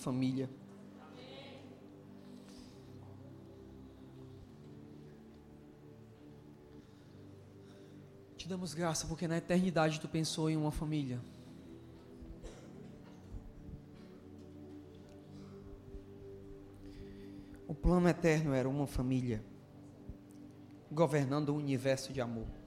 família. Te damos graça porque na eternidade tu pensou em uma família. O plano eterno era uma família governando o um universo de amor.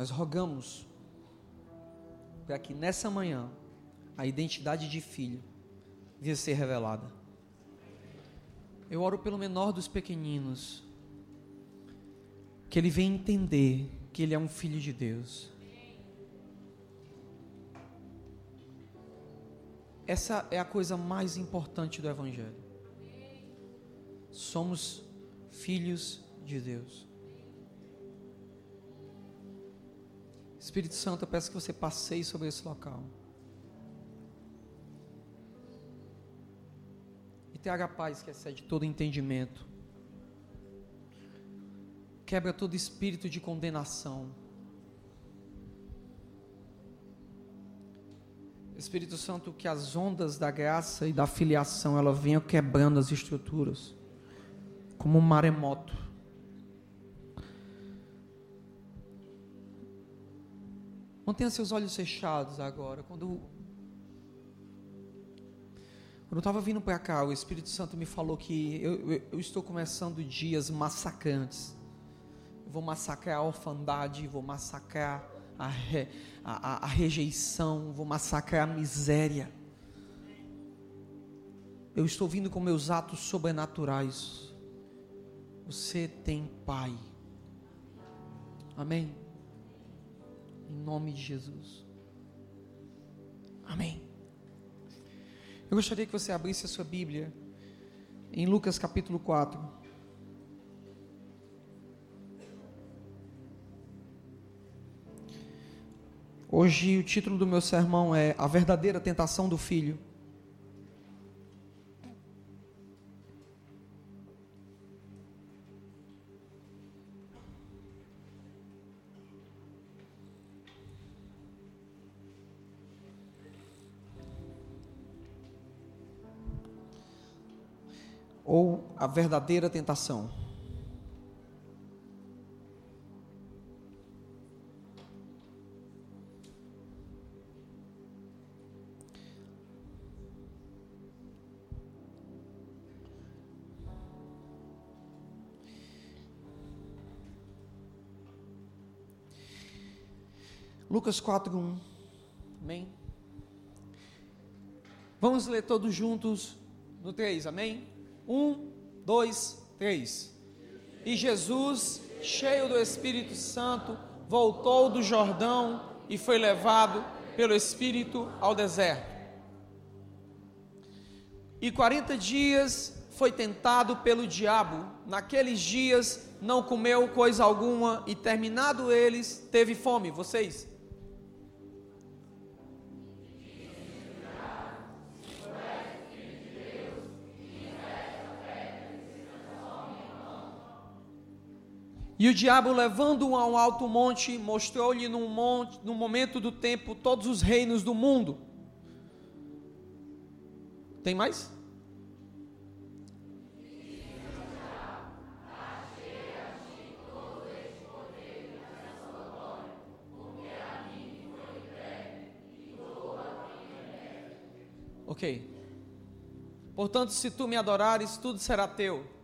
Nós rogamos para que nessa manhã a identidade de filho venha ser revelada. Eu oro pelo menor dos pequeninos, que ele venha entender que ele é um filho de Deus. Essa é a coisa mais importante do Evangelho. Somos filhos de Deus. Espírito Santo, eu peço que você passeie sobre esse local. E traga paz que excede todo entendimento. Quebra todo espírito de condenação. Espírito Santo, que as ondas da graça e da filiação ela venham quebrando as estruturas, como um maremoto. Mantenha seus olhos fechados agora. Quando, quando eu estava vindo para cá, o Espírito Santo me falou que eu, eu, eu estou começando dias massacrantes. Eu vou massacrar a orfandade, vou massacrar a, re, a, a, a rejeição, vou massacrar a miséria. Eu estou vindo com meus atos sobrenaturais. Você tem Pai. Amém. Em nome de Jesus. Amém. Eu gostaria que você abrisse a sua Bíblia em Lucas capítulo 4. Hoje o título do meu sermão é A Verdadeira Tentação do Filho. Ou a verdadeira tentação. Lucas 4, 1. Amém? Vamos ler todos juntos no 3, amém? Um, dois, três. E Jesus, cheio do Espírito Santo, voltou do Jordão e foi levado pelo Espírito ao deserto. E quarenta dias foi tentado pelo diabo. Naqueles dias não comeu coisa alguma e terminado eles, teve fome. Vocês? E o diabo, levando-o a um alto monte, mostrou-lhe num, num momento do tempo todos os reinos do mundo. Tem mais? Ok. Portanto, se tu me adorares, tudo será teu.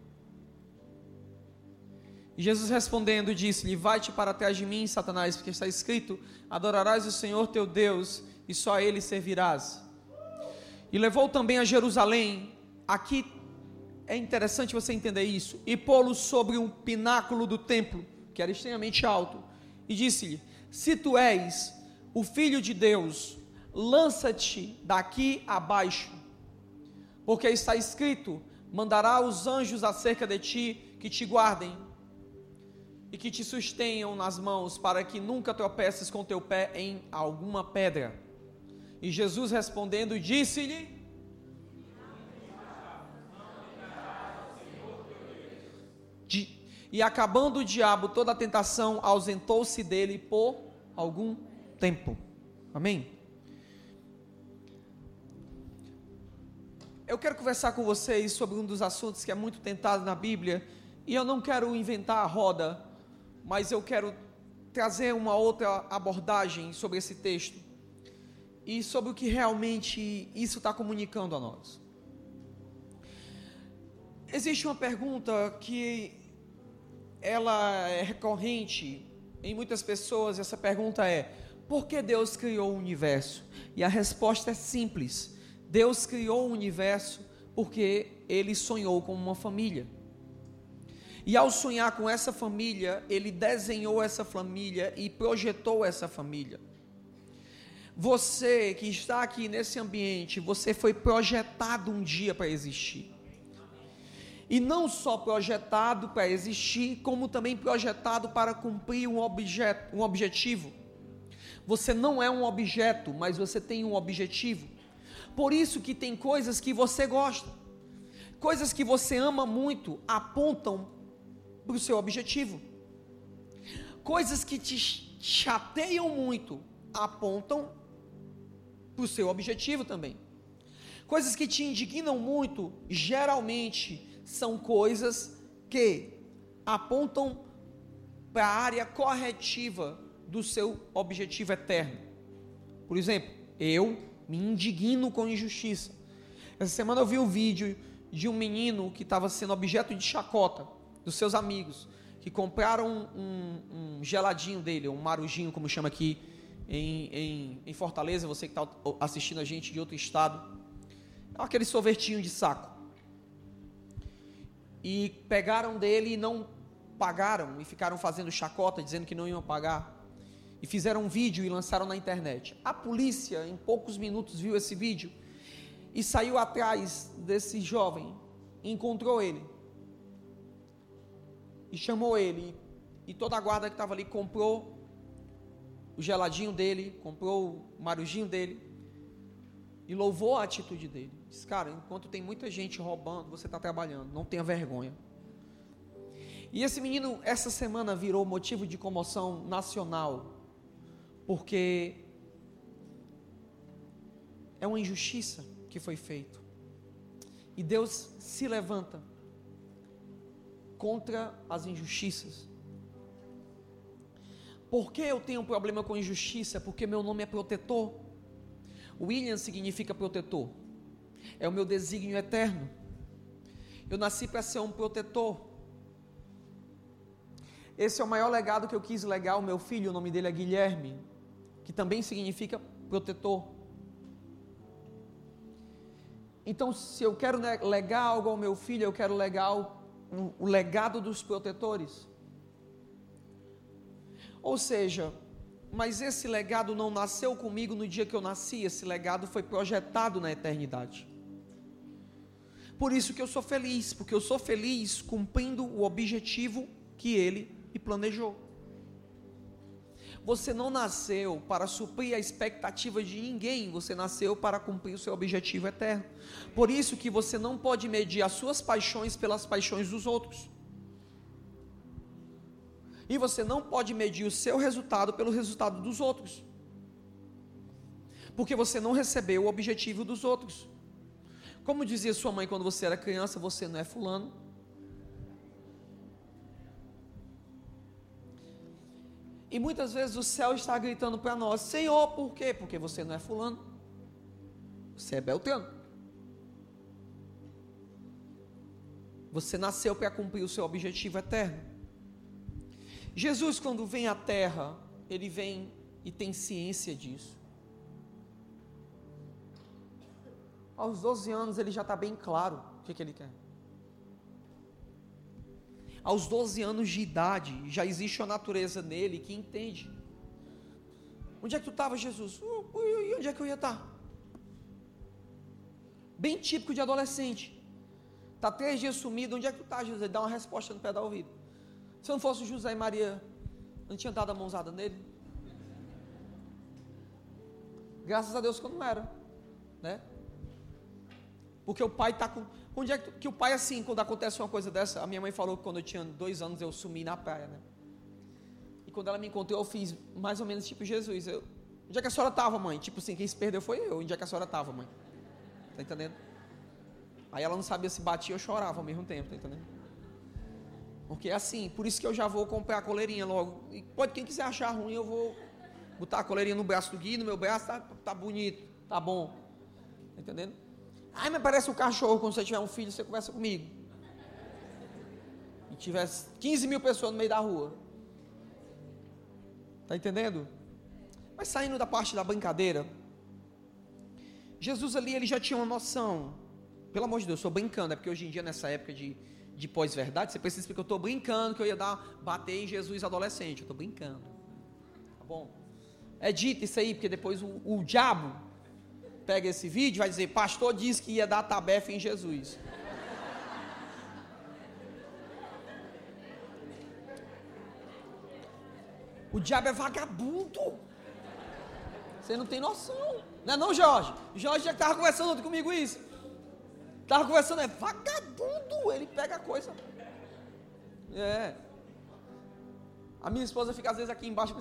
E Jesus respondendo disse-lhe: Vai-te para trás de mim, Satanás, porque está escrito: Adorarás o Senhor teu Deus e só a ele servirás. E levou também a Jerusalém. Aqui é interessante você entender isso. E pô-lo sobre um pináculo do templo, que era extremamente alto. E disse-lhe: Se tu és o filho de Deus, lança-te daqui abaixo, porque está escrito: Mandará os anjos acerca de ti que te guardem e que te sustenham nas mãos, para que nunca tropeces com teu pé em alguma pedra. E Jesus respondendo, disse-lhe: e acabando o diabo toda a tentação, ausentou-se dele por algum tempo. Amém? Eu quero conversar com vocês sobre um dos assuntos que é muito tentado na Bíblia, e eu não quero inventar a roda, mas eu quero trazer uma outra abordagem sobre esse texto e sobre o que realmente isso está comunicando a nós. Existe uma pergunta que ela é recorrente em muitas pessoas, essa pergunta é: por que Deus criou o universo? E a resposta é simples Deus criou o universo porque ele sonhou com uma família. E ao sonhar com essa família, ele desenhou essa família e projetou essa família. Você que está aqui nesse ambiente, você foi projetado um dia para existir. E não só projetado para existir, como também projetado para cumprir um, objeto, um objetivo. Você não é um objeto, mas você tem um objetivo. Por isso que tem coisas que você gosta, coisas que você ama muito, apontam para o seu objetivo. Coisas que te chateiam muito, apontam para o seu objetivo também. Coisas que te indignam muito, geralmente são coisas que apontam para a área corretiva do seu objetivo eterno. Por exemplo, eu me indigno com injustiça. Essa semana eu vi um vídeo de um menino que estava sendo objeto de chacota dos seus amigos, que compraram um, um geladinho dele, um marujinho, como chama aqui em, em, em Fortaleza, você que está assistindo a gente de outro estado, é aquele sorvetinho de saco. E pegaram dele e não pagaram, e ficaram fazendo chacota, dizendo que não iam pagar e fizeram um vídeo e lançaram na internet. A polícia, em poucos minutos, viu esse vídeo e saiu atrás desse jovem, encontrou ele e chamou ele. E toda a guarda que estava ali comprou o geladinho dele, comprou o marujinho dele e louvou a atitude dele. Diz, cara, enquanto tem muita gente roubando, você está trabalhando, não tenha vergonha. E esse menino, essa semana, virou motivo de comoção nacional porque é uma injustiça que foi feita. E Deus se levanta contra as injustiças. Por que eu tenho um problema com injustiça? Porque meu nome é protetor. William significa protetor. É o meu desígnio eterno. Eu nasci para ser um protetor. Esse é o maior legado que eu quis legar ao meu filho, o nome dele é Guilherme que também significa protetor. Então, se eu quero legar algo ao meu filho, eu quero legar o, legado dos protetores. Ou seja, mas esse legado não nasceu comigo no dia que eu nasci, esse legado foi projetado na eternidade. Por isso que eu sou feliz, porque eu sou feliz cumprindo o objetivo que ele me planejou. Você não nasceu para suprir a expectativa de ninguém, você nasceu para cumprir o seu objetivo eterno. Por isso que você não pode medir as suas paixões pelas paixões dos outros. E você não pode medir o seu resultado pelo resultado dos outros. Porque você não recebeu o objetivo dos outros. Como dizia sua mãe quando você era criança, você não é fulano, E muitas vezes o céu está gritando para nós: Senhor, por quê? Porque você não é fulano, você é Beltrano. Você nasceu para cumprir o seu objetivo eterno. Jesus, quando vem à terra, ele vem e tem ciência disso. Aos 12 anos ele já está bem claro o que, que ele quer aos 12 anos de idade, já existe uma natureza nele que entende. Onde é que tu estava, Jesus? Uh, e onde é que eu ia estar? Bem típico de adolescente. Está três dias sumido, onde é que tu está, Jesus? Ele dá uma resposta no pé da ouvido. Se não fosse José e Maria, não tinha dado a mãozada nele? Graças a Deus que eu não era, né? Porque o pai está com, Onde é que o pai, assim, quando acontece uma coisa dessa, a minha mãe falou que quando eu tinha dois anos eu sumi na praia, né? E quando ela me encontrou, eu fiz mais ou menos tipo Jesus. Eu, onde é que a senhora estava, mãe? Tipo assim, quem se perdeu foi eu. Onde é que a senhora estava, mãe? Tá entendendo? Aí ela não sabia se batia ou chorava ao mesmo tempo, tá entendendo? Porque é assim, por isso que eu já vou comprar a coleirinha logo. E pode quem quiser achar ruim, eu vou botar a coleirinha no braço do Gui, no meu braço, tá, tá bonito, tá bom. Tá entendendo? Ai, mas parece um cachorro, quando você tiver um filho, você conversa comigo. E tivesse 15 mil pessoas no meio da rua. Tá entendendo? Mas saindo da parte da brincadeira, Jesus ali, ele já tinha uma noção. Pelo amor de Deus, eu estou brincando, é porque hoje em dia, nessa época de, de pós-verdade, você precisa que eu estou brincando, que eu ia dar, bater em Jesus adolescente. Eu estou brincando. Tá bom? É dito isso aí, porque depois o, o diabo pega esse vídeo e vai dizer: Pastor disse que ia dar tabefa em Jesus. O diabo é vagabundo. Você não tem noção. Não é não, Jorge? Jorge já estava conversando comigo isso. Estava conversando, é vagabundo. Ele pega a coisa. É. A minha esposa fica às vezes aqui embaixo.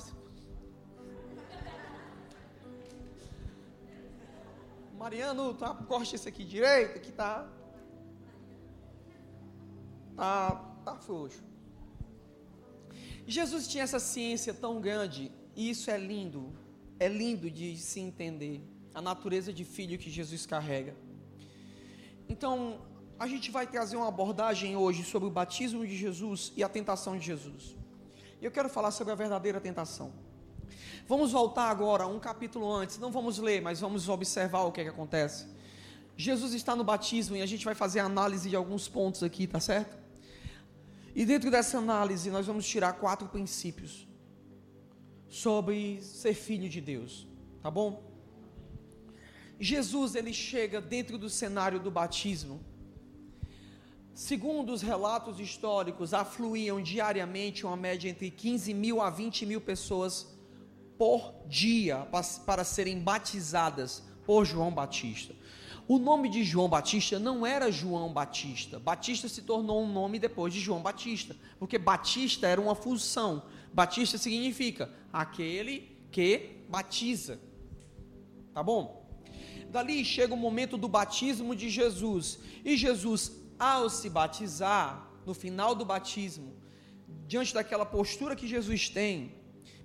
Mariano, tá, corte esse aqui direito, aqui tá. Tá, tá frouxo. Jesus tinha essa ciência tão grande, e isso é lindo, é lindo de se entender, a natureza de filho que Jesus carrega. Então, a gente vai trazer uma abordagem hoje sobre o batismo de Jesus e a tentação de Jesus. Eu quero falar sobre a verdadeira tentação. Vamos voltar agora um capítulo antes, não vamos ler, mas vamos observar o que, é que acontece. Jesus está no batismo e a gente vai fazer análise de alguns pontos aqui, tá certo? E dentro dessa análise nós vamos tirar quatro princípios sobre ser filho de Deus, tá bom? Jesus ele chega dentro do cenário do batismo. Segundo os relatos históricos, afluíam diariamente uma média entre 15 mil a 20 mil pessoas por dia para serem batizadas por João Batista. O nome de João Batista não era João Batista. Batista se tornou um nome depois de João Batista, porque Batista era uma função. Batista significa aquele que batiza. Tá bom? Dali chega o momento do batismo de Jesus. E Jesus, ao se batizar, no final do batismo, diante daquela postura que Jesus tem,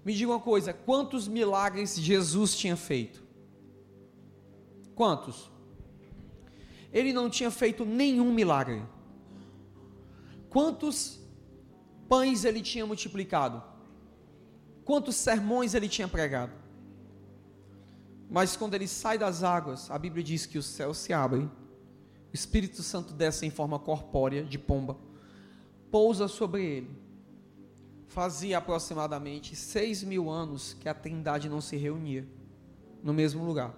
me diga uma coisa: quantos milagres Jesus tinha feito? Quantos? Ele não tinha feito nenhum milagre. Quantos pães ele tinha multiplicado? Quantos sermões ele tinha pregado? Mas quando ele sai das águas, a Bíblia diz que o céu se abre, o Espírito Santo desce em forma corpórea de pomba, pousa sobre ele fazia aproximadamente seis mil anos que a Trindade não se reunia no mesmo lugar.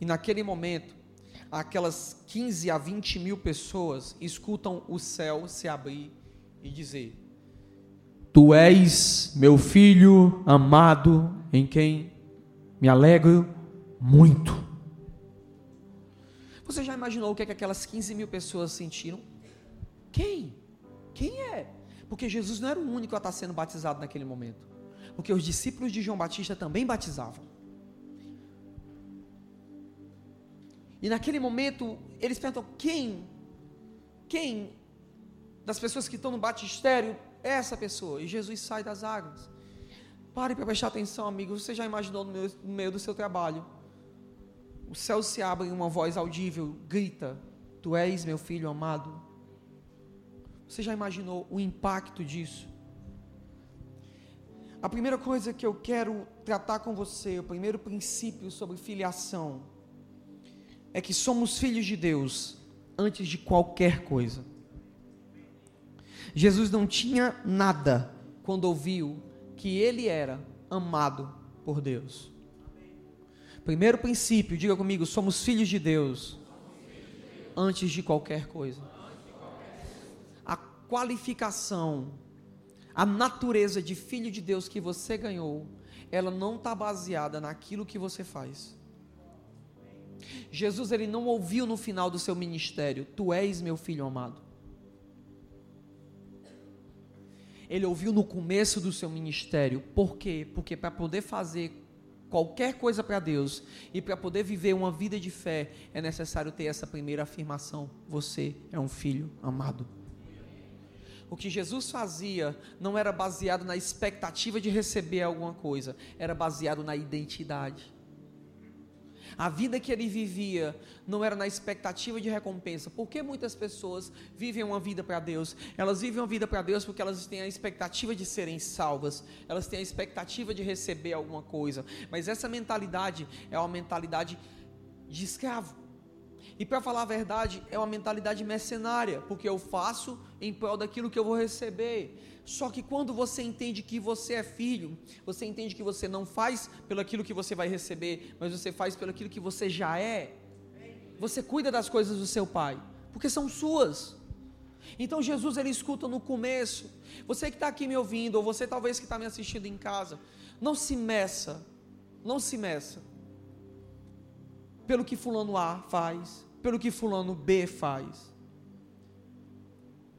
E naquele momento, aquelas 15 a 20 mil pessoas escutam o céu se abrir e dizer: Tu és meu filho amado, em quem me alegro muito. Você já imaginou o que, é que aquelas 15 mil pessoas sentiram? Quem? Quem é? Porque Jesus não era o único a estar sendo batizado naquele momento. Porque os discípulos de João Batista também batizavam. E naquele momento, eles perguntam: quem? Quem das pessoas que estão no batistério é essa pessoa? E Jesus sai das águas. Pare para prestar atenção, amigo. Você já imaginou no meio, no meio do seu trabalho? O céu se abre em uma voz audível, grita: Tu és meu filho amado você já imaginou o impacto disso? A primeira coisa que eu quero tratar com você, o primeiro princípio sobre filiação, é que somos filhos de Deus antes de qualquer coisa. Jesus não tinha nada quando ouviu que ele era amado por Deus. Primeiro princípio, diga comigo, somos filhos de Deus antes de qualquer coisa qualificação, a natureza de filho de Deus que você ganhou, ela não está baseada naquilo que você faz. Jesus ele não ouviu no final do seu ministério: Tu és meu filho amado. Ele ouviu no começo do seu ministério. Por quê? Porque para poder fazer qualquer coisa para Deus e para poder viver uma vida de fé, é necessário ter essa primeira afirmação: Você é um filho amado. O que Jesus fazia não era baseado na expectativa de receber alguma coisa, era baseado na identidade. A vida que ele vivia não era na expectativa de recompensa. Por que muitas pessoas vivem uma vida para Deus? Elas vivem uma vida para Deus porque elas têm a expectativa de serem salvas, elas têm a expectativa de receber alguma coisa. Mas essa mentalidade é uma mentalidade de escravo. E para falar a verdade, é uma mentalidade mercenária, porque eu faço em prol daquilo que eu vou receber. Só que quando você entende que você é filho, você entende que você não faz pelo aquilo que você vai receber, mas você faz pelo aquilo que você já é. Você cuida das coisas do seu pai, porque são suas. Então Jesus ele escuta no começo. Você que está aqui me ouvindo, ou você talvez que está me assistindo em casa, não se meça, não se meça pelo que fulano A faz, pelo que fulano B faz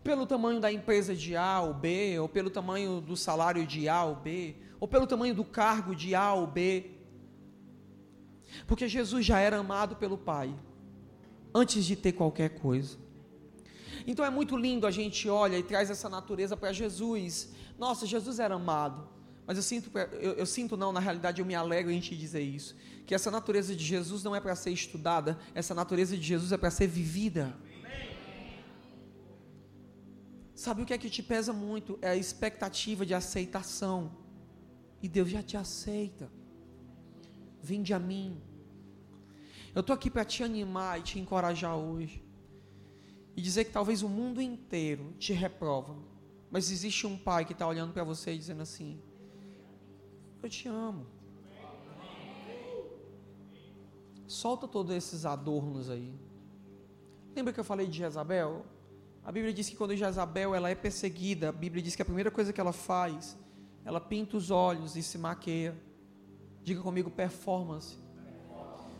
pelo tamanho da empresa de A ou B, ou pelo tamanho do salário de A ou B, ou pelo tamanho do cargo de A ou B. Porque Jesus já era amado pelo Pai, antes de ter qualquer coisa. Então é muito lindo a gente olha e traz essa natureza para Jesus. Nossa, Jesus era amado. Mas eu sinto, eu, eu, sinto não, na realidade eu me alegro em te dizer isso. Que essa natureza de Jesus não é para ser estudada, essa natureza de Jesus é para ser vivida. Sabe o que é que te pesa muito? É a expectativa de aceitação. E Deus já te aceita. Vinde a mim. Eu estou aqui para te animar e te encorajar hoje. E dizer que talvez o mundo inteiro te reprova. Mas existe um pai que está olhando para você e dizendo assim: Eu te amo. Solta todos esses adornos aí. Lembra que eu falei de Jezabel? A Bíblia diz que quando Jezabel ela é perseguida, a Bíblia diz que a primeira coisa que ela faz, ela pinta os olhos e se maqueia. Diga comigo, performance.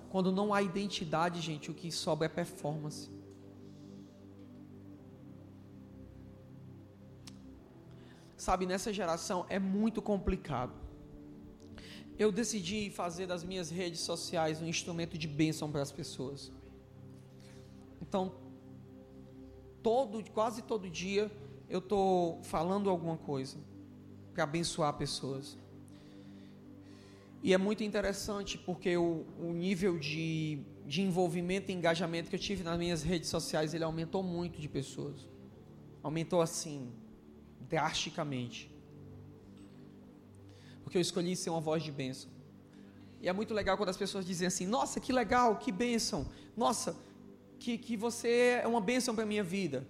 Quando não há identidade, gente, o que sobra é performance. Sabe, nessa geração é muito complicado. Eu decidi fazer das minhas redes sociais um instrumento de bênção para as pessoas. Então, todo, quase todo dia eu estou falando alguma coisa para abençoar pessoas. E é muito interessante porque o, o nível de, de envolvimento e engajamento que eu tive nas minhas redes sociais, ele aumentou muito de pessoas. Aumentou assim, drasticamente. Porque eu escolhi ser uma voz de bênção. E é muito legal quando as pessoas dizem assim: Nossa, que legal, que bênção. Nossa, que, que você é uma bênção para a minha vida.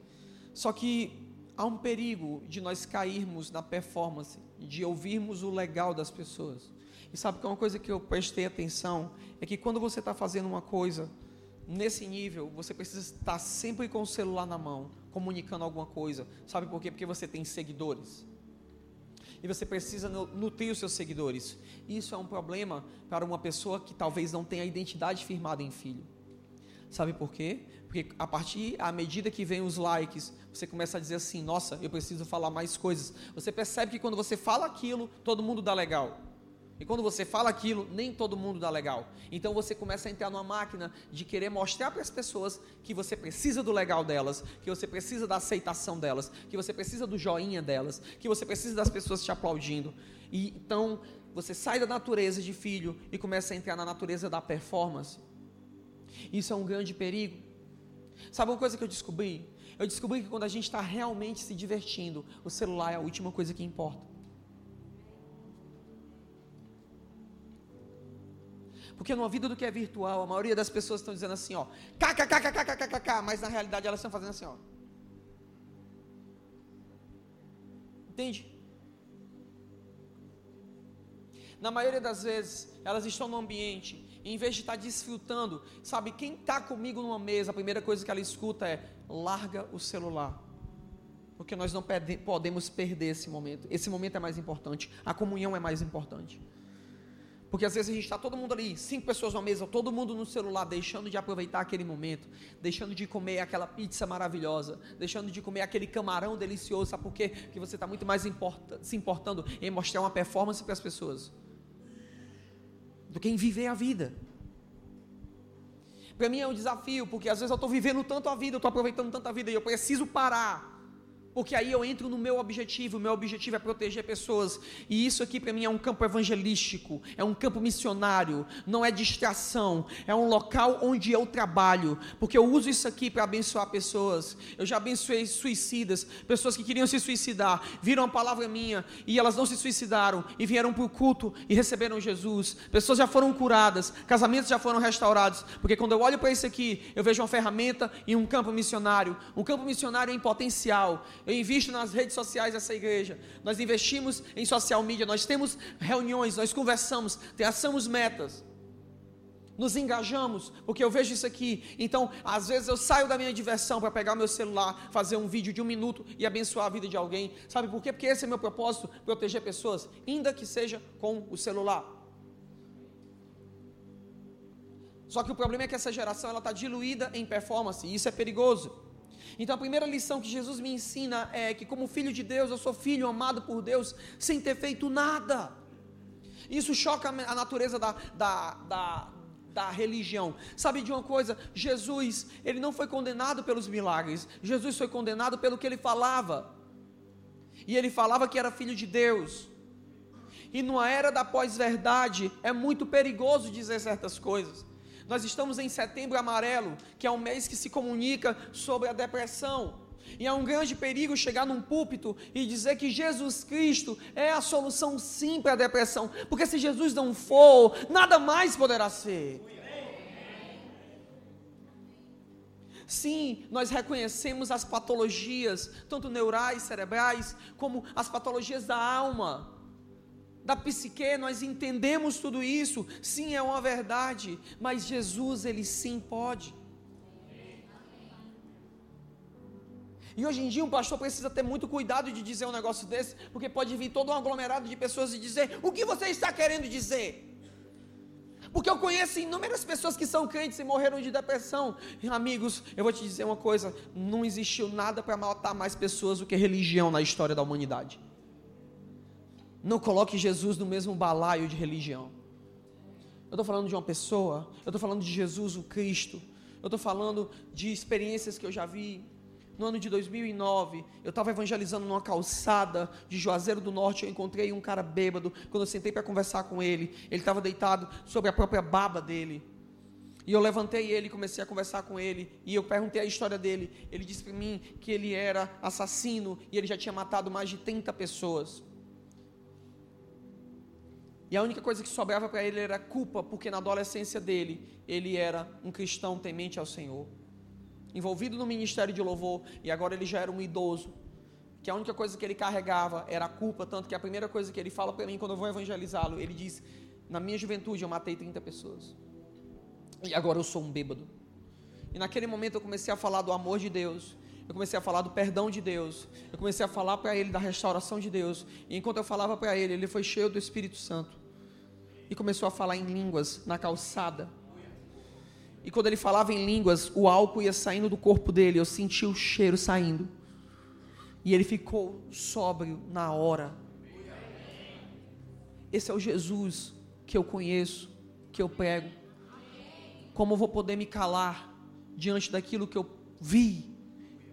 Só que há um perigo de nós cairmos na performance, de ouvirmos o legal das pessoas. E sabe que uma coisa que eu prestei atenção é que quando você está fazendo uma coisa nesse nível, você precisa estar sempre com o celular na mão, comunicando alguma coisa. Sabe por quê? Porque você tem seguidores. E você precisa nutrir os seus seguidores. Isso é um problema para uma pessoa que talvez não tenha a identidade firmada em filho. Sabe por quê? Porque a partir, à medida que vem os likes, você começa a dizer assim: nossa, eu preciso falar mais coisas. Você percebe que quando você fala aquilo, todo mundo dá legal. E quando você fala aquilo, nem todo mundo dá legal. Então você começa a entrar numa máquina de querer mostrar para as pessoas que você precisa do legal delas, que você precisa da aceitação delas, que você precisa do joinha delas, que você precisa das pessoas te aplaudindo. E então você sai da natureza de filho e começa a entrar na natureza da performance. Isso é um grande perigo. Sabe uma coisa que eu descobri? Eu descobri que quando a gente está realmente se divertindo, o celular é a última coisa que importa. Porque numa vida do que é virtual, a maioria das pessoas estão dizendo assim, ó, kkkkkkkk, mas na realidade elas estão fazendo assim, ó. Entende? Na maioria das vezes, elas estão no ambiente em vez de estar desfrutando, sabe, quem está comigo numa mesa, a primeira coisa que ela escuta é: larga o celular. Porque nós não podemos perder esse momento. Esse momento é mais importante. A comunhão é mais importante. Porque às vezes a gente está todo mundo ali, cinco pessoas na mesa, todo mundo no celular, deixando de aproveitar aquele momento, deixando de comer aquela pizza maravilhosa, deixando de comer aquele camarão delicioso. Sabe por quê? Porque você está muito mais importa, se importando em mostrar uma performance para as pessoas do que em viver a vida. Para mim é um desafio, porque às vezes eu estou vivendo tanto a vida, eu estou aproveitando tanto a vida e eu preciso parar porque aí eu entro no meu objetivo, o meu objetivo é proteger pessoas, e isso aqui para mim é um campo evangelístico, é um campo missionário, não é distração, é um local onde eu trabalho, porque eu uso isso aqui para abençoar pessoas. Eu já abençoei suicidas, pessoas que queriam se suicidar, viram a palavra minha e elas não se suicidaram e vieram para o culto e receberam Jesus. Pessoas já foram curadas, casamentos já foram restaurados, porque quando eu olho para isso aqui, eu vejo uma ferramenta e um campo missionário, um campo missionário em potencial. Eu invisto nas redes sociais dessa igreja. Nós investimos em social media. Nós temos reuniões, nós conversamos, traçamos metas. Nos engajamos, porque eu vejo isso aqui. Então, às vezes eu saio da minha diversão para pegar meu celular, fazer um vídeo de um minuto e abençoar a vida de alguém. Sabe por quê? Porque esse é meu propósito: proteger pessoas, ainda que seja com o celular. Só que o problema é que essa geração ela está diluída em performance, e isso é perigoso. Então a primeira lição que Jesus me ensina é que, como filho de Deus, eu sou filho amado por Deus sem ter feito nada. Isso choca a natureza da, da, da, da religião. Sabe de uma coisa? Jesus, ele não foi condenado pelos milagres, Jesus foi condenado pelo que ele falava. E ele falava que era filho de Deus. E numa era da pós-verdade, é muito perigoso dizer certas coisas. Nós estamos em setembro amarelo, que é um mês que se comunica sobre a depressão. E é um grande perigo chegar num púlpito e dizer que Jesus Cristo é a solução sim para a depressão, porque se Jesus não for, nada mais poderá ser. Sim, nós reconhecemos as patologias, tanto neurais, cerebrais, como as patologias da alma da psique, nós entendemos tudo isso, sim, é uma verdade, mas Jesus, ele sim pode. E hoje em dia um pastor precisa ter muito cuidado de dizer um negócio desse, porque pode vir todo um aglomerado de pessoas e dizer: O que você está querendo dizer? Porque eu conheço inúmeras pessoas que são crentes e morreram de depressão. E, amigos, eu vou te dizer uma coisa: não existiu nada para matar mais pessoas do que religião na história da humanidade. Não coloque Jesus no mesmo balaio de religião. Eu estou falando de uma pessoa, eu estou falando de Jesus, o Cristo. Eu estou falando de experiências que eu já vi. No ano de 2009, eu estava evangelizando numa calçada de Juazeiro do Norte. Eu encontrei um cara bêbado. Quando eu sentei para conversar com ele, ele estava deitado sobre a própria baba dele. E eu levantei ele, comecei a conversar com ele, e eu perguntei a história dele. Ele disse para mim que ele era assassino e ele já tinha matado mais de 30 pessoas. E a única coisa que sobrava para ele era culpa, porque na adolescência dele, ele era um cristão temente ao Senhor, envolvido no ministério de louvor, e agora ele já era um idoso, que a única coisa que ele carregava era a culpa, tanto que a primeira coisa que ele fala para mim quando eu vou evangelizá-lo, ele diz: Na minha juventude eu matei 30 pessoas, e agora eu sou um bêbado. E naquele momento eu comecei a falar do amor de Deus, eu comecei a falar do perdão de Deus, eu comecei a falar para ele da restauração de Deus, e enquanto eu falava para ele, ele foi cheio do Espírito Santo e começou a falar em línguas na calçada. E quando ele falava em línguas, o álcool ia saindo do corpo dele, eu senti o cheiro saindo. E ele ficou sóbrio na hora. Esse é o Jesus que eu conheço, que eu prego. Como eu vou poder me calar diante daquilo que eu vi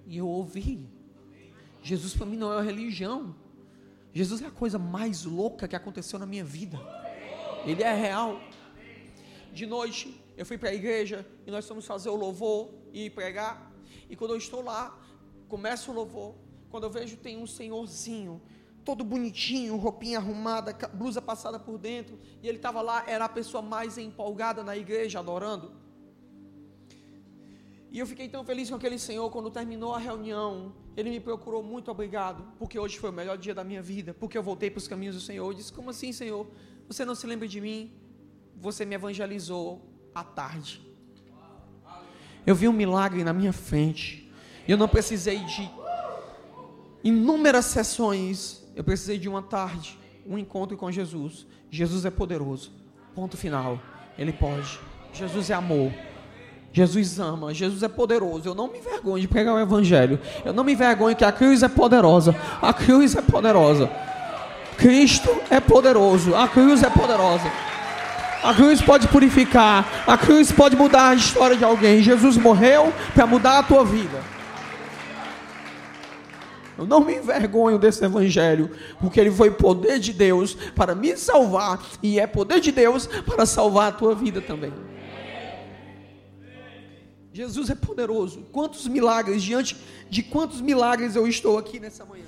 e eu ouvi? Jesus para mim não é uma religião. Jesus é a coisa mais louca que aconteceu na minha vida. Ele é real. De noite, eu fui para a igreja e nós fomos fazer o louvor e pregar. E quando eu estou lá, começa o louvor. Quando eu vejo, tem um senhorzinho, todo bonitinho, roupinha arrumada, blusa passada por dentro. E ele estava lá, era a pessoa mais empolgada na igreja, adorando. E eu fiquei tão feliz com aquele senhor quando terminou a reunião. Ele me procurou, muito obrigado, porque hoje foi o melhor dia da minha vida, porque eu voltei para os caminhos do Senhor. Eu disse: Como assim, Senhor? Você não se lembra de mim? Você me evangelizou à tarde. Eu vi um milagre na minha frente. Eu não precisei de inúmeras sessões. Eu precisei de uma tarde, um encontro com Jesus. Jesus é poderoso. Ponto final. Ele pode. Jesus é amor. Jesus ama, Jesus é poderoso. Eu não me envergonho de pregar o evangelho. Eu não me envergonho que a cruz é poderosa. A cruz é poderosa. Cristo é poderoso. A cruz é poderosa. A cruz pode purificar. A cruz pode mudar a história de alguém. Jesus morreu para mudar a tua vida. Eu não me envergonho desse evangelho, porque ele foi poder de Deus para me salvar e é poder de Deus para salvar a tua vida também. Jesus é poderoso. Quantos milagres, diante de quantos milagres eu estou aqui nessa manhã?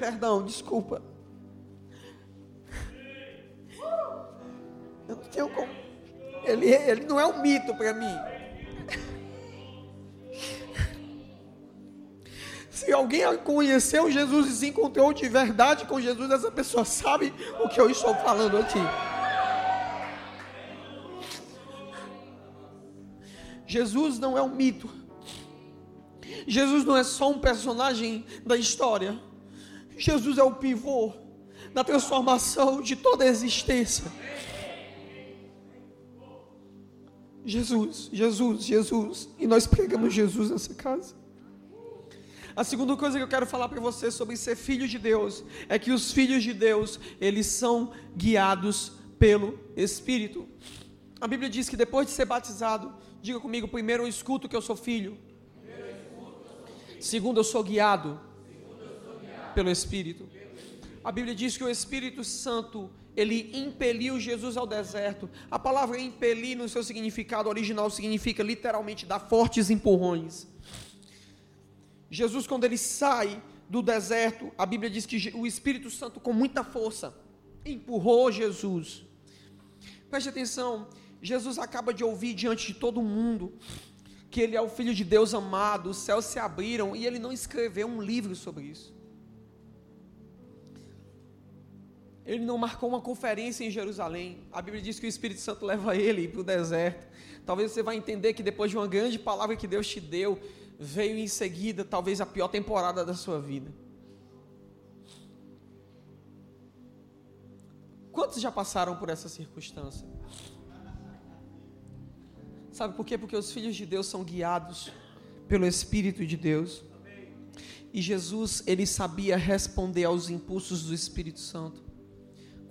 Perdão, desculpa. Ele, ele não é um mito para mim. Se alguém conheceu Jesus e se encontrou de verdade com Jesus, essa pessoa sabe o que eu estou falando aqui. Jesus não é um mito. Jesus não é só um personagem da história. Jesus é o pivô da transformação de toda a existência. Jesus, Jesus, Jesus. E nós pregamos Jesus nessa casa. A segunda coisa que eu quero falar para você sobre ser filho de Deus é que os filhos de Deus, eles são guiados pelo Espírito. A Bíblia diz que depois de ser batizado, diga comigo, primeiro eu escuto que eu sou filho. Segundo eu sou guiado pelo Espírito. A Bíblia diz que o Espírito Santo, ele impeliu Jesus ao deserto. A palavra impelir no seu significado original significa literalmente dar fortes empurrões. Jesus, quando ele sai do deserto, a Bíblia diz que o Espírito Santo, com muita força, empurrou Jesus. Preste atenção, Jesus acaba de ouvir diante de todo mundo que ele é o Filho de Deus amado, os céus se abriram e ele não escreveu um livro sobre isso. Ele não marcou uma conferência em Jerusalém. A Bíblia diz que o Espírito Santo leva ele para o deserto. Talvez você vá entender que depois de uma grande palavra que Deus te deu, veio em seguida talvez a pior temporada da sua vida. Quantos já passaram por essa circunstância? Sabe por quê? Porque os filhos de Deus são guiados pelo Espírito de Deus. E Jesus, ele sabia responder aos impulsos do Espírito Santo.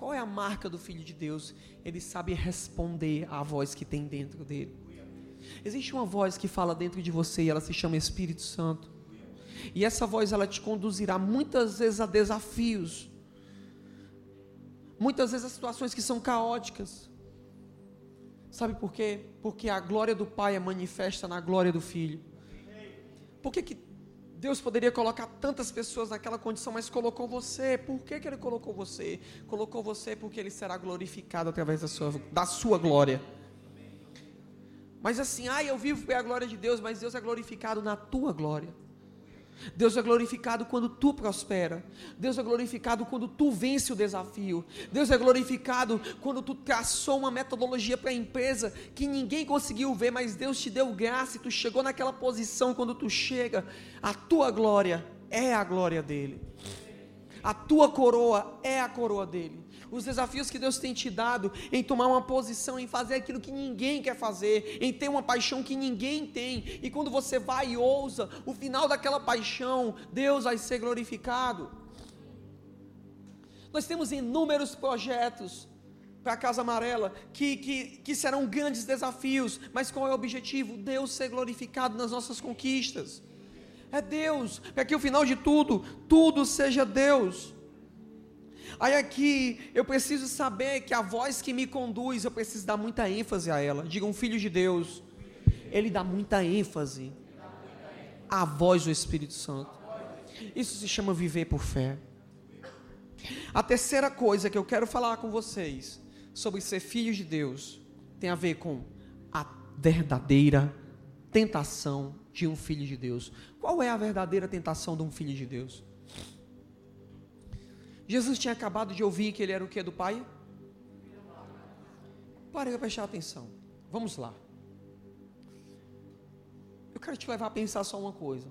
Qual é a marca do filho de Deus? Ele sabe responder à voz que tem dentro dele. Existe uma voz que fala dentro de você e ela se chama Espírito Santo. E essa voz ela te conduzirá muitas vezes a desafios. Muitas vezes a situações que são caóticas. Sabe por quê? Porque a glória do Pai é manifesta na glória do Filho. Por que, que Deus poderia colocar tantas pessoas naquela condição, mas colocou você? Por que, que Ele colocou você? Colocou você porque Ele será glorificado através da sua, da sua glória. Mas assim, ah, eu vivo para a glória de Deus, mas Deus é glorificado na tua glória. Deus é glorificado quando tu prospera. Deus é glorificado quando tu vence o desafio. Deus é glorificado quando tu traçou uma metodologia para a empresa que ninguém conseguiu ver, mas Deus te deu graça e tu chegou naquela posição quando tu chega. A tua glória é a glória dele. A tua coroa é a coroa dele os desafios que Deus tem te dado em tomar uma posição, em fazer aquilo que ninguém quer fazer, em ter uma paixão que ninguém tem, e quando você vai e ousa, o final daquela paixão, Deus vai ser glorificado. Nós temos inúmeros projetos para a Casa Amarela, que, que, que serão grandes desafios, mas qual é o objetivo? Deus ser glorificado nas nossas conquistas. É Deus, para que o final de tudo, tudo seja Deus. Aí aqui eu preciso saber que a voz que me conduz, eu preciso dar muita ênfase a ela. Diga um filho de Deus, ele dá muita ênfase à voz do Espírito Santo. Isso se chama viver por fé. A terceira coisa que eu quero falar com vocês sobre ser filho de Deus tem a ver com a verdadeira tentação de um filho de Deus. Qual é a verdadeira tentação de um filho de Deus? Jesus tinha acabado de ouvir que ele era o que do Pai? Para para prestar atenção. Vamos lá. Eu quero te levar a pensar só uma coisa.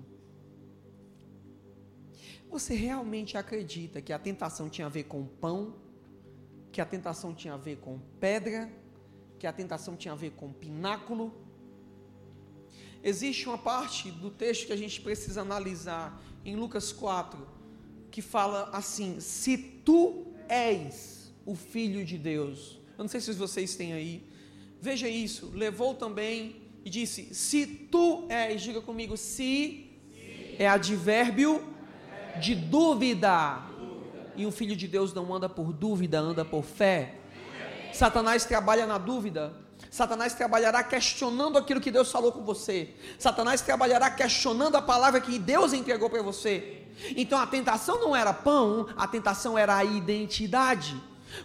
Você realmente acredita que a tentação tinha a ver com pão, que a tentação tinha a ver com pedra, que a tentação tinha a ver com pináculo. Existe uma parte do texto que a gente precisa analisar em Lucas 4, que fala assim: Se tu és o filho de Deus. Eu não sei se vocês têm aí. Veja isso. Levou também e disse: Se tu és, diga comigo, se é advérbio de dúvida. E o filho de Deus não anda por dúvida, anda por fé. Satanás trabalha na dúvida. Satanás trabalhará questionando aquilo que Deus falou com você. Satanás trabalhará questionando a palavra que Deus entregou para você. Então a tentação não era pão, a tentação era a identidade.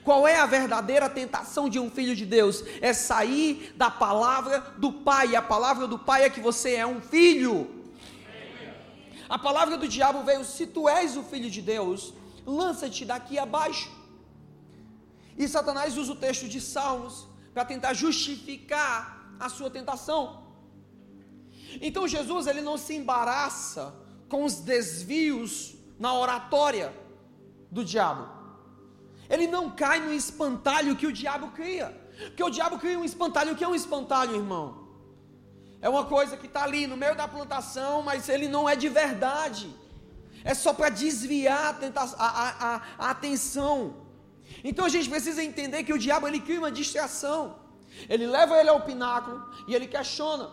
Qual é a verdadeira tentação de um filho de Deus? É sair da palavra do Pai. A palavra do Pai é que você é um filho. A palavra do diabo veio: se tu és o filho de Deus, lança-te daqui abaixo. E Satanás usa o texto de Salmos para tentar justificar a sua tentação. Então Jesus ele não se embaraça com os desvios na oratória do diabo. Ele não cai no espantalho que o diabo cria. Porque o diabo cria um espantalho. O que é um espantalho, irmão? É uma coisa que está ali no meio da plantação, mas ele não é de verdade. É só para desviar a, a, a, a, atenção. Então a gente precisa entender que o diabo ele cria uma distração. Ele leva ele ao pináculo e ele questiona.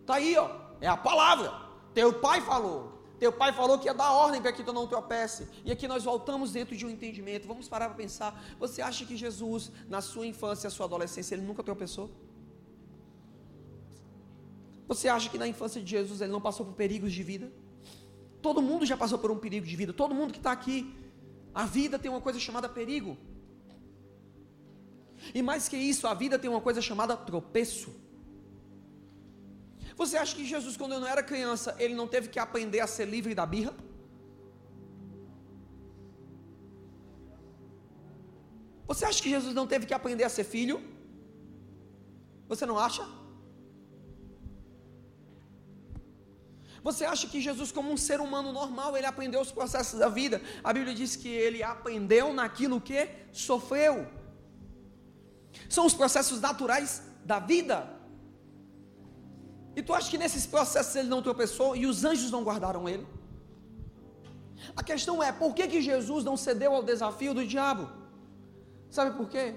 Está aí, ó, é a palavra. Teu pai falou. Teu pai falou que ia dar ordem para que tu não tropece. E aqui nós voltamos dentro de um entendimento. Vamos parar para pensar. Você acha que Jesus, na sua infância e sua adolescência, ele nunca tropeçou? Você acha que na infância de Jesus ele não passou por perigos de vida? Todo mundo já passou por um perigo de vida. Todo mundo que está aqui. A vida tem uma coisa chamada perigo. E mais que isso, a vida tem uma coisa chamada tropeço. Você acha que Jesus, quando eu não era criança, ele não teve que aprender a ser livre da birra? Você acha que Jesus não teve que aprender a ser filho? Você não acha? Você acha que Jesus, como um ser humano normal, ele aprendeu os processos da vida? A Bíblia diz que ele aprendeu naquilo que sofreu. São os processos naturais da vida. E tu acha que nesses processos ele não tropeçou e os anjos não guardaram ele? A questão é, por que, que Jesus não cedeu ao desafio do diabo? Sabe por quê?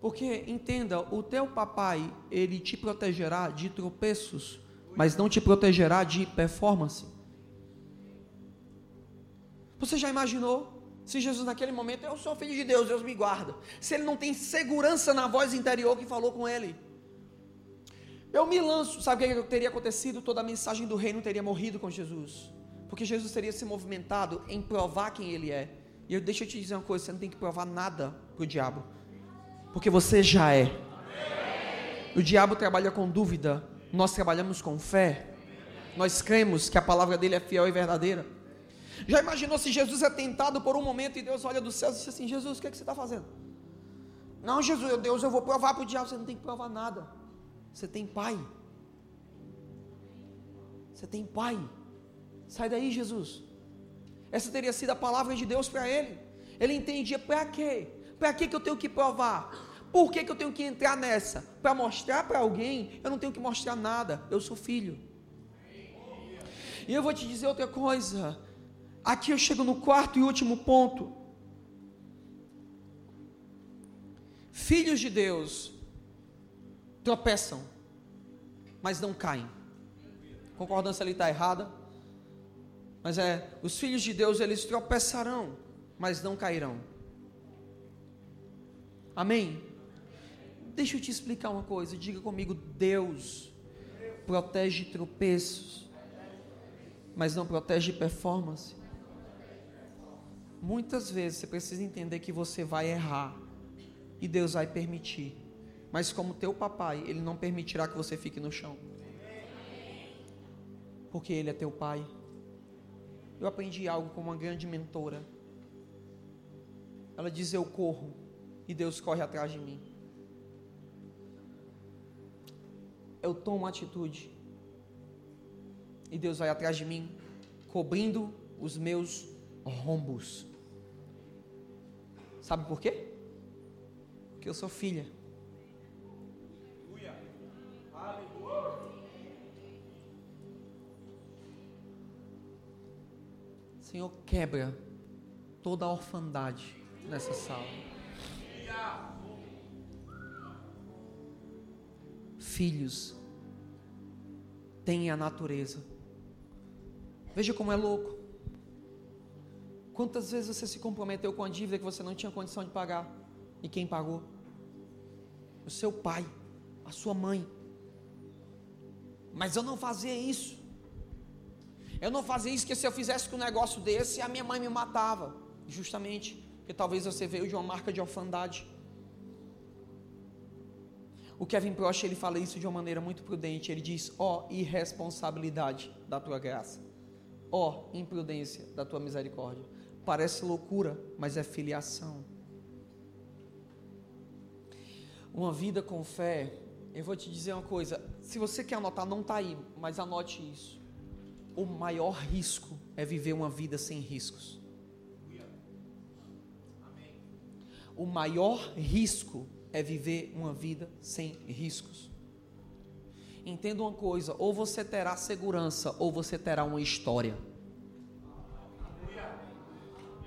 Porque, entenda, o teu papai, ele te protegerá de tropeços, mas não te protegerá de performance. Você já imaginou? Se Jesus naquele momento, eu sou filho de Deus, Deus me guarda. Se ele não tem segurança na voz interior que falou com ele. Eu me lanço, sabe o que teria acontecido? Toda a mensagem do reino teria morrido com Jesus. Porque Jesus teria se movimentado em provar quem ele é. E eu deixa eu te dizer uma coisa, você não tem que provar nada para o diabo. Porque você já é. O diabo trabalha com dúvida, nós trabalhamos com fé. Nós cremos que a palavra dele é fiel e verdadeira. Já imaginou se Jesus é tentado por um momento e Deus olha do céu e diz assim: Jesus, o que, é que você está fazendo? Não, Jesus, Deus, eu vou provar para o diabo. Você não tem que provar nada. Você tem pai. Você tem pai. Sai daí, Jesus. Essa teria sido a palavra de Deus para ele. Ele entendia para quê? Para que eu tenho que provar? Por que, que eu tenho que entrar nessa? Para mostrar para alguém? Eu não tenho que mostrar nada. Eu sou filho. E eu vou te dizer outra coisa. Aqui eu chego no quarto e último ponto. Filhos de Deus tropeçam, mas não caem. Concordância ali está errada. Mas é, os filhos de Deus, eles tropeçarão, mas não cairão. Amém? Deixa eu te explicar uma coisa. Diga comigo: Deus protege tropeços, mas não protege performance. Muitas vezes você precisa entender que você vai errar e Deus vai permitir. Mas como teu papai, ele não permitirá que você fique no chão. Porque ele é teu pai. Eu aprendi algo com uma grande mentora. Ela diz: Eu corro e Deus corre atrás de mim. Eu tomo atitude e Deus vai atrás de mim, cobrindo os meus rombos. Sabe por quê? Porque eu sou filha. Senhor, quebra toda a orfandade nessa sala. Filhos têm a natureza. Veja como é louco. Quantas vezes você se comprometeu com a dívida que você não tinha condição de pagar? E quem pagou? O seu pai, a sua mãe. Mas eu não fazia isso. Eu não fazia isso, que se eu fizesse um negócio desse, a minha mãe me matava. Justamente, porque talvez você veio de uma marca de orfandade. O Kevin Prost, ele fala isso de uma maneira muito prudente. Ele diz: ó oh, irresponsabilidade da tua graça. Ó oh, imprudência da tua misericórdia. Parece loucura, mas é filiação. Uma vida com fé, eu vou te dizer uma coisa. Se você quer anotar, não está aí, mas anote isso o maior risco é viver uma vida sem riscos. O maior risco é viver uma vida sem riscos. Entenda uma coisa: ou você terá segurança, ou você terá uma história.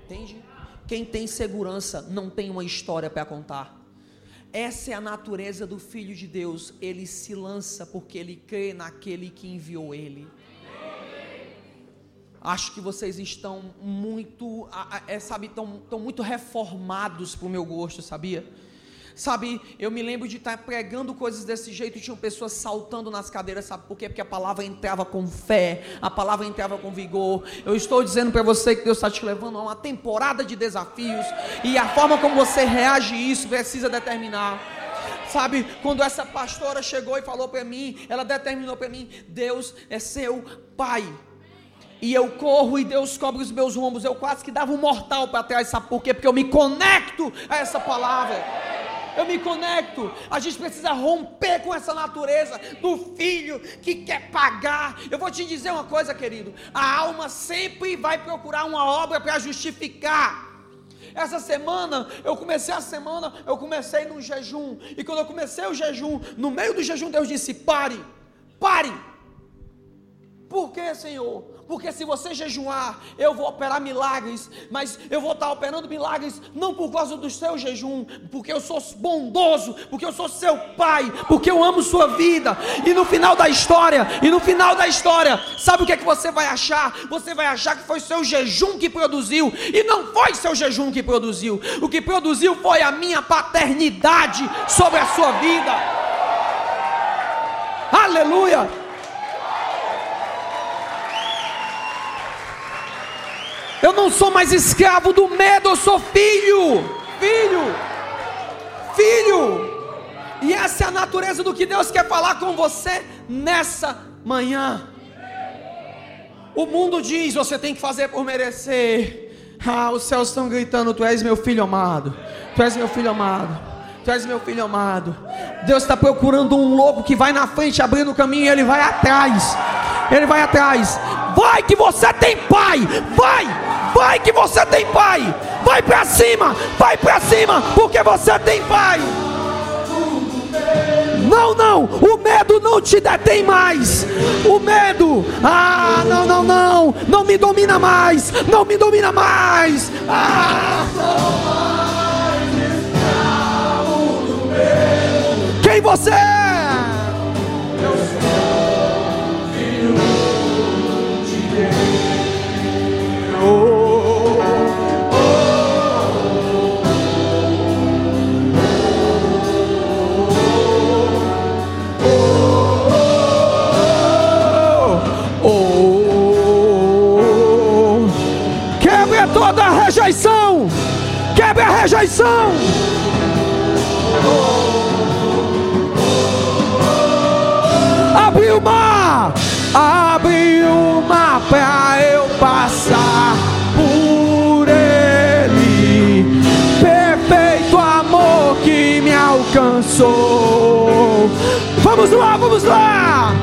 Entende? Quem tem segurança não tem uma história para contar. Essa é a natureza do Filho de Deus. Ele se lança porque ele crê naquele que enviou ele. Acho que vocês estão muito, é, sabe, estão, estão muito reformados para o meu gosto, sabia? Sabe, eu me lembro de estar pregando coisas desse jeito, e tinham pessoas saltando nas cadeiras, sabe por quê? Porque a palavra entrava com fé, a palavra entrava com vigor. Eu estou dizendo para você que Deus está te levando a uma temporada de desafios, e a forma como você reage a isso precisa determinar. Sabe, quando essa pastora chegou e falou para mim, ela determinou para mim: Deus é seu pai e eu corro e Deus cobre os meus rombos. Eu quase que dava um mortal para trás, sabe por quê? Porque eu me conecto a essa palavra. Eu me conecto. A gente precisa romper com essa natureza do filho que quer pagar. Eu vou te dizer uma coisa, querido. A alma sempre vai procurar uma obra para justificar. Essa semana, eu comecei a semana, eu comecei num jejum. E quando eu comecei o jejum, no meio do jejum, Deus disse: pare, pare. Por que, Senhor? porque se você jejuar, eu vou operar milagres, mas eu vou estar operando milagres não por causa do seu jejum, porque eu sou bondoso, porque eu sou seu pai, porque eu amo sua vida. E no final da história, e no final da história, sabe o que é que você vai achar? Você vai achar que foi seu jejum que produziu, e não foi seu jejum que produziu. O que produziu foi a minha paternidade sobre a sua vida. Aleluia! Eu não sou mais escravo do medo, eu sou filho. Filho. Filho. E essa é a natureza do que Deus quer falar com você nessa manhã. O mundo diz: você tem que fazer por merecer. Ah, os céus estão gritando: Tu és meu filho amado. Tu és meu filho amado. Tu és meu filho amado. Deus está procurando um louco que vai na frente, abrindo o caminho, e ele vai atrás. Ele vai atrás. Vai que você tem pai. Vai, vai que você tem pai. Vai para cima, vai para cima, porque você tem pai. Não, não, o medo não te detém mais. O medo, ah, não, não, não, não me domina mais, não me domina mais. Ah, quem você é? Eu sou filho de Deus. Oh, oh, oh, Quebre toda a rejeição. Quebre a rejeição. Abre uma pra eu passar por ele. Perfeito amor que me alcançou. Vamos lá, vamos lá.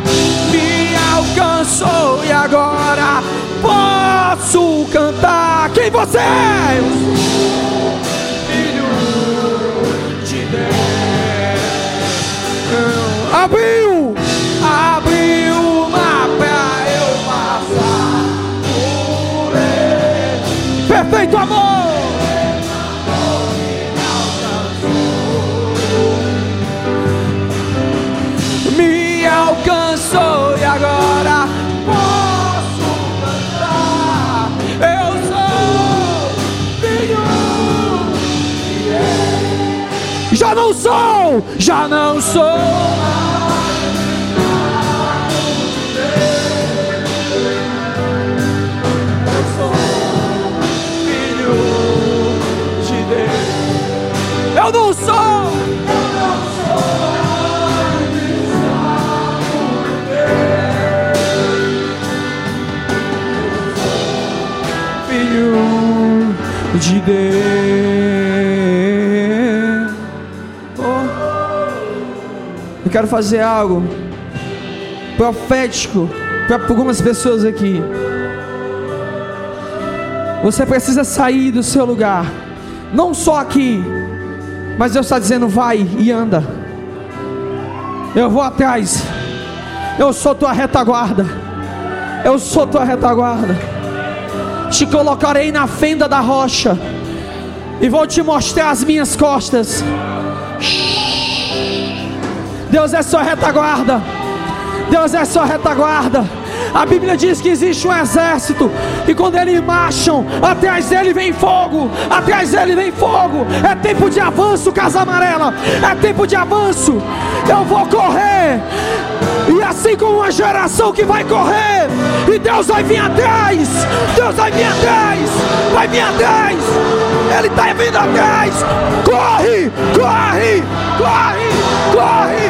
Me alcançou e agora posso cantar quem você é. Filho de Deus. Abriu já não sou. Eu quero fazer algo profético para algumas pessoas aqui. Você precisa sair do seu lugar, não só aqui, mas Deus está dizendo: vai e anda. Eu vou atrás. Eu sou tua retaguarda. Eu sou tua retaguarda te colocarei na fenda da rocha e vou te mostrar as minhas costas. Deus é sua retaguarda. Deus é sua retaguarda. A Bíblia diz que existe um exército e quando eles marcham, atrás dele vem fogo, atrás dele vem fogo. É tempo de avanço, casa amarela. É tempo de avanço. Eu vou correr. E assim como uma geração que vai correr, e Deus vai vir atrás, Deus vai vir atrás, vai vir atrás, Ele está vindo atrás. Corre, corre, corre, corre,